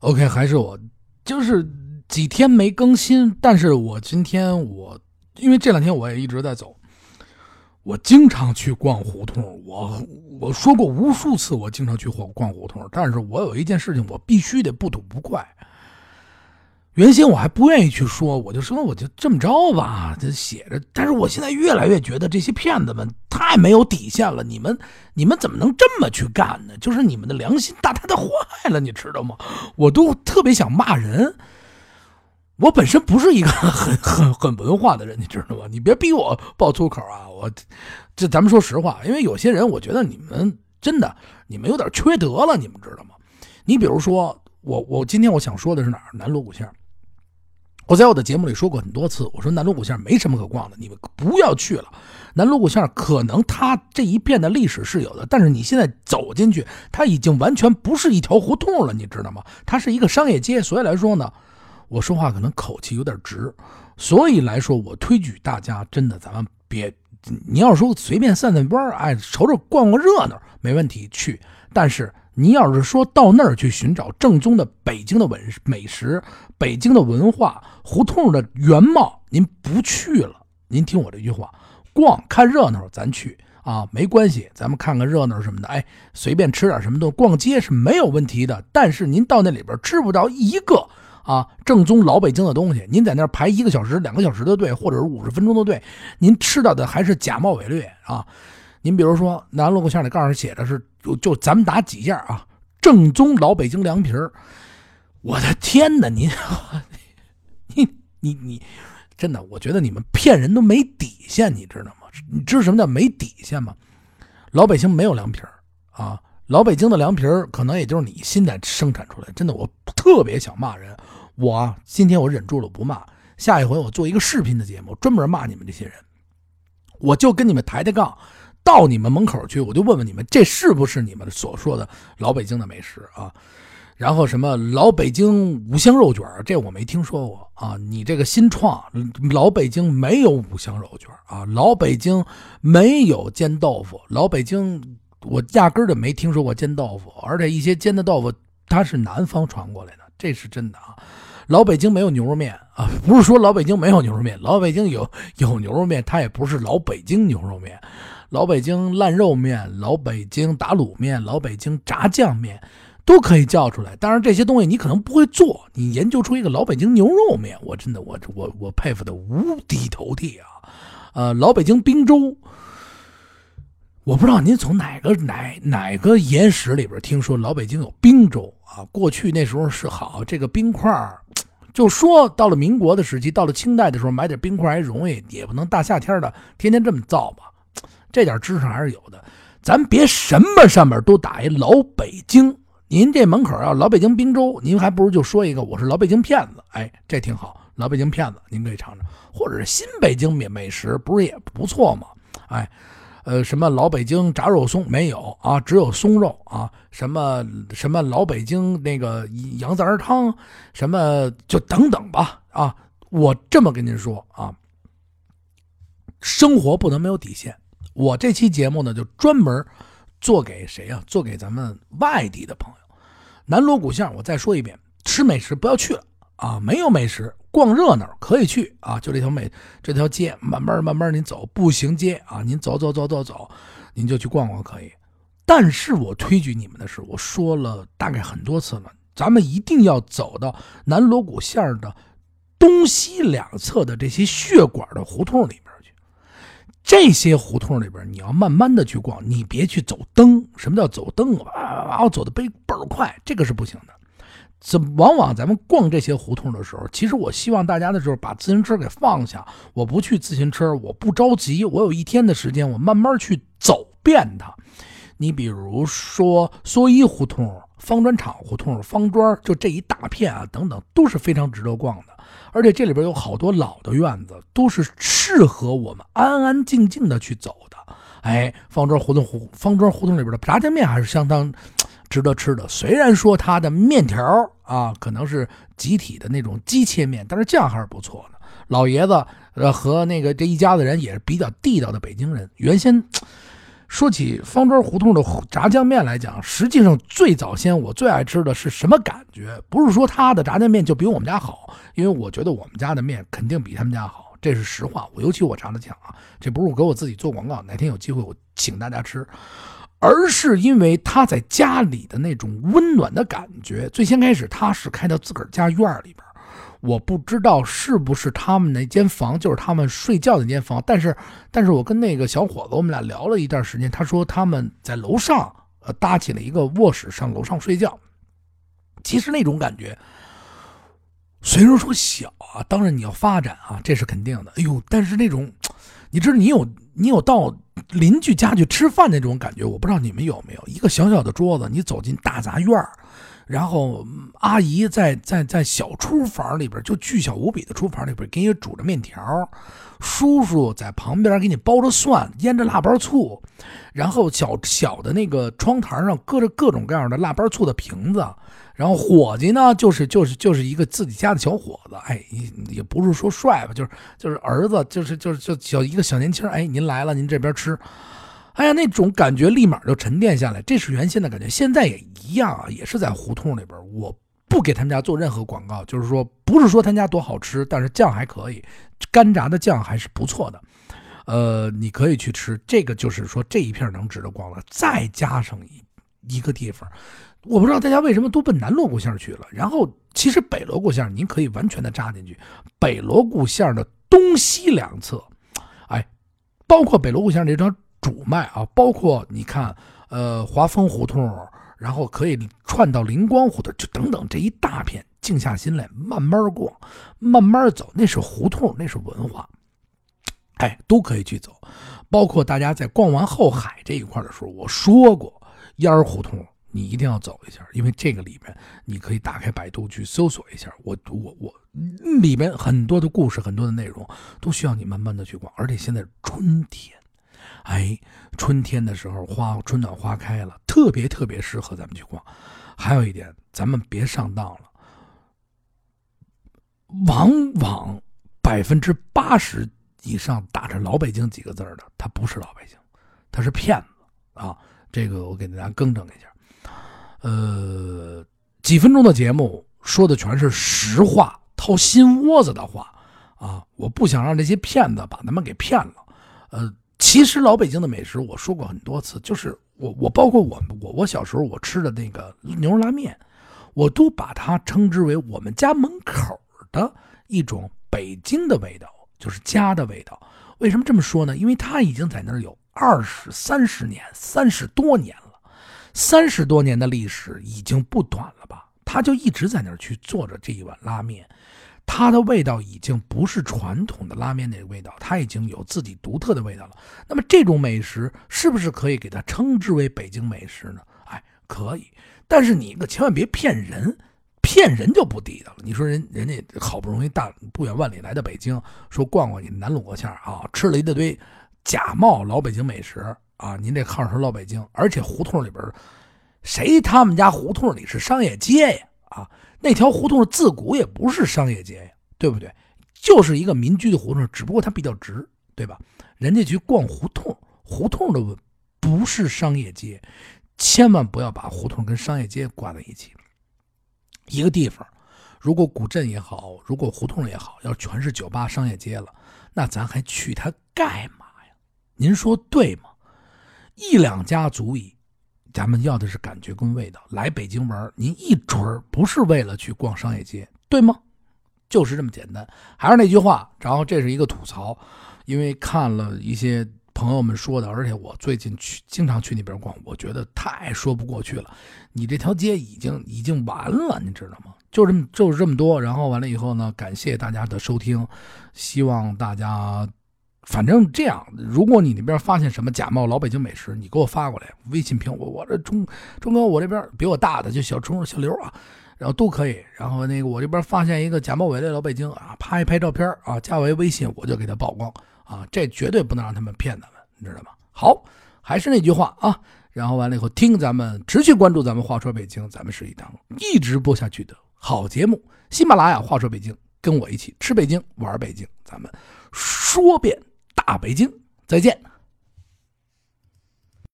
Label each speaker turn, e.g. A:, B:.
A: OK，还是我，就是几天没更新，但是我今天我因为这两天我也一直在走，我经常去逛胡同。我我说过无数次，我经常去逛逛胡同，但是我有一件事情，我必须得不吐不快。原先我还不愿意去说，我就说我就这么着吧，这写着。但是我现在越来越觉得这些骗子们太没有底线了。你们你们怎么能这么去干呢？就是你们的良心大大的坏了，你知道吗？我都特别想骂人。我本身不是一个很很很文化的人，你知道吗？你别逼我爆粗口啊！我这咱们说实话，因为有些人，我觉得你们真的你们有点缺德了，你们知道吗？你比如说我我今天我想说的是哪儿？南锣鼓巷。我在我的节目里说过很多次，我说南锣鼓巷没什么可逛的，你们不要去了。南锣鼓巷可能它这一片的历史是有的，但是你现在走进去，它已经完全不是一条胡同了，你知道吗？它是一个商业街，所以来说呢，我说话可能口气有点直，所以来说，我推举大家真的，咱们别，你要说随便散散步，哎，瞅瞅逛逛热闹，没问题去，但是。您要是说到那儿去寻找正宗的北京的文美食、北京的文化、胡同的原貌，您不去了。您听我这句话，逛看热闹咱去啊，没关系，咱们看看热闹什么的。哎，随便吃点什么东西，逛街是没有问题的。但是您到那里边吃不着一个啊正宗老北京的东西，您在那儿排一个小时、两个小时的队，或者是五十分钟的队，您吃到的还是假冒伪劣啊。您比如说南锣鼓巷的告诉写的是。就就咱们打几件啊，正宗老北京凉皮儿，我的天哪！您，你你你，真的，我觉得你们骗人都没底线，你知道吗？你知道什么叫没底线吗？老北京没有凉皮儿啊，老北京的凉皮儿可能也就是你现在生产出来。真的，我特别想骂人，我今天我忍住了不骂，下一回我做一个视频的节目，专门骂你们这些人，我就跟你们抬抬杠。到你们门口去，我就问问你们，这是不是你们所说的老北京的美食啊？然后什么老北京五香肉卷，这我没听说过啊。你这个新创，老北京没有五香肉卷啊，老北京没有煎豆腐，老北京我压根儿就没听说过煎豆腐，而且一些煎的豆腐它是南方传过来的，这是真的啊。老北京没有牛肉面啊，不是说老北京没有牛肉面，老北京有有牛肉面，它也不是老北京牛肉面。老北京烂肉面、老北京打卤面、老北京炸酱面，都可以叫出来。当然，这些东西你可能不会做，你研究出一个老北京牛肉面，我真的我我我佩服的五体投地啊！呃，老北京冰粥，我不知道您从哪个哪哪个野史里边听说老北京有冰粥啊？过去那时候是好，这个冰块就说到了民国的时期，到了清代的时候买点冰块还容易，也不能大夏天的天天这么造吧。这点知识还是有的，咱别什么上面都打一老北京。您这门口要老北京冰粥，您还不如就说一个我是老北京骗子，哎，这挺好。老北京骗子，您可以尝尝，或者是新北京美美食，不是也不错吗？哎，呃，什么老北京炸肉松没有啊？只有松肉啊？什么什么老北京那个羊杂汤，什么就等等吧啊！我这么跟您说啊，生活不能没有底线。我这期节目呢，就专门做给谁呀？做给咱们外地的朋友。南锣鼓巷，我再说一遍，吃美食不要去了啊！没有美食，逛热闹可以去啊！就这条美这条街，慢慢慢慢您走，步行街啊，您走走走走走，您就去逛逛可以。但是我推举你们的是，我说了大概很多次了，咱们一定要走到南锣鼓巷的东西两侧的这些血管的胡同里面。这些胡同里边，你要慢慢的去逛，你别去走灯。什么叫走灯啊？啊，走的倍倍儿快，这个是不行的。这往往咱们逛这些胡同的时候，其实我希望大家的时候把自行车给放下。我不去自行车，我不着急，我有一天的时间，我慢慢去走遍它。你比如说蓑衣胡同、方砖厂胡同、方砖，就这一大片啊，等等，都是非常值得逛的。而且这里边有好多老的院子，都是适合我们安安静静的去走的。哎，方庄胡同胡方庄胡同里边的炸酱面还是相当值得吃的。虽然说它的面条啊可能是集体的那种机切面，但是酱还是不错的。老爷子呃和那个这一家子人也是比较地道的北京人。原先说起方庄胡同的炸酱面来讲，实际上最早先我最爱吃的是什么感觉？不是说他的炸酱面就比我们家好，因为我觉得我们家的面肯定比他们家好，这是实话。我尤其我炸的酱啊，这不是我给我自己做广告，哪天有机会我请大家吃，而是因为他在家里的那种温暖的感觉。最先开始他是开到自个儿家院里边。我不知道是不是他们那间房就是他们睡觉的那间房，但是，但是我跟那个小伙子我们俩聊了一段时间，他说他们在楼上呃搭起了一个卧室上楼上睡觉。其实那种感觉，虽然说小啊，当然你要发展啊，这是肯定的。哎呦，但是那种，你知道你有你有到邻居家去吃饭那种感觉，我不知道你们有没有一个小小的桌子，你走进大杂院儿。然后阿姨在在在小厨房里边，就巨小无比的厨房里边，给你煮着面条。叔叔在旁边给你包着蒜，腌着腊八醋。然后小小的那个窗台上搁着各种各样的腊八醋的瓶子。然后伙计呢，就是就是就是一个自己家的小伙子，哎，也不是说帅吧，就是就是儿子，就是就是就小一个小年轻。哎，您来了，您这边吃。哎呀，那种感觉立马就沉淀下来，这是原先的感觉。现在也一样啊，也是在胡同里边。我不给他们家做任何广告，就是说，不是说他家多好吃，但是酱还可以，干炸的酱还是不错的。呃，你可以去吃，这个就是说这一片能值得逛了。再加上一一个地方，我不知道大家为什么都奔南锣鼓巷去了。然后，其实北锣鼓巷您可以完全的扎进去，北锣鼓巷的东西两侧，哎，包括北锣鼓巷这张。主脉啊，包括你看，呃，华丰胡同，然后可以串到灵光胡同，就等等这一大片，静下心来慢慢逛，慢慢走，那是胡同，那是文化，哎，都可以去走。包括大家在逛完后海这一块的时候，我说过，烟儿胡同你一定要走一下，因为这个里面你可以打开百度去搜索一下，我我我里面很多的故事，很多的内容都需要你慢慢的去逛，而且现在春天。哎，春天的时候，花春暖花开了，特别特别适合咱们去逛。还有一点，咱们别上当了。往往百分之八十以上打着“老北京”几个字的，他不是老北京，他是骗子啊！这个我给大家更正一下。呃，几分钟的节目说的全是实话，掏心窝子的话啊！我不想让这些骗子把他们给骗了。呃。其实老北京的美食，我说过很多次，就是我我包括我我我小时候我吃的那个牛肉拉面，我都把它称之为我们家门口的一种北京的味道，就是家的味道。为什么这么说呢？因为它已经在那儿有二十三十年、三十多年了，三十多年的历史已经不短了吧？他就一直在那儿去做着这一碗拉面。它的味道已经不是传统的拉面那个味道，它已经有自己独特的味道了。那么这种美食是不是可以给它称之为北京美食呢？哎，可以。但是你可千万别骗人，骗人就不地道了。你说人人家好不容易大不远万里来到北京，说逛逛你南锣鼓巷啊，吃了一大堆假冒老北京美食啊，您这号称老北京，而且胡同里边谁他们家胡同里是商业街呀？啊？那条胡同自古也不是商业街呀，对不对？就是一个民居的胡同，只不过它比较直，对吧？人家去逛胡同，胡同的不是商业街，千万不要把胡同跟商业街挂在一起。一个地方，如果古镇也好，如果胡同也好，要全是酒吧、商业街了，那咱还去它干嘛呀？您说对吗？一两家足矣。咱们要的是感觉跟味道。来北京玩，您一准不是为了去逛商业街，对吗？就是这么简单。还是那句话，然后这是一个吐槽，因为看了一些朋友们说的，而且我最近去经常去那边逛，我觉得太说不过去了。你这条街已经已经完了，你知道吗？就这么就是这么多。然后完了以后呢，感谢大家的收听，希望大家。反正这样，如果你那边发现什么假冒老北京美食，你给我发过来，微信评我，我这钟钟哥，我这边比我大的就小钟小刘啊，然后都可以。然后那个我这边发现一个假冒伪劣老北京啊，拍一拍照片啊，加为微信，我就给他曝光啊，这绝对不能让他们骗咱们，你知道吗？好，还是那句话啊，然后完了以后听咱们持续关注咱们话说北京，咱们是一档一直播下去的好节目。喜马拉雅话说北京，跟我一起吃北京玩北京，咱们说遍。大北京，再见。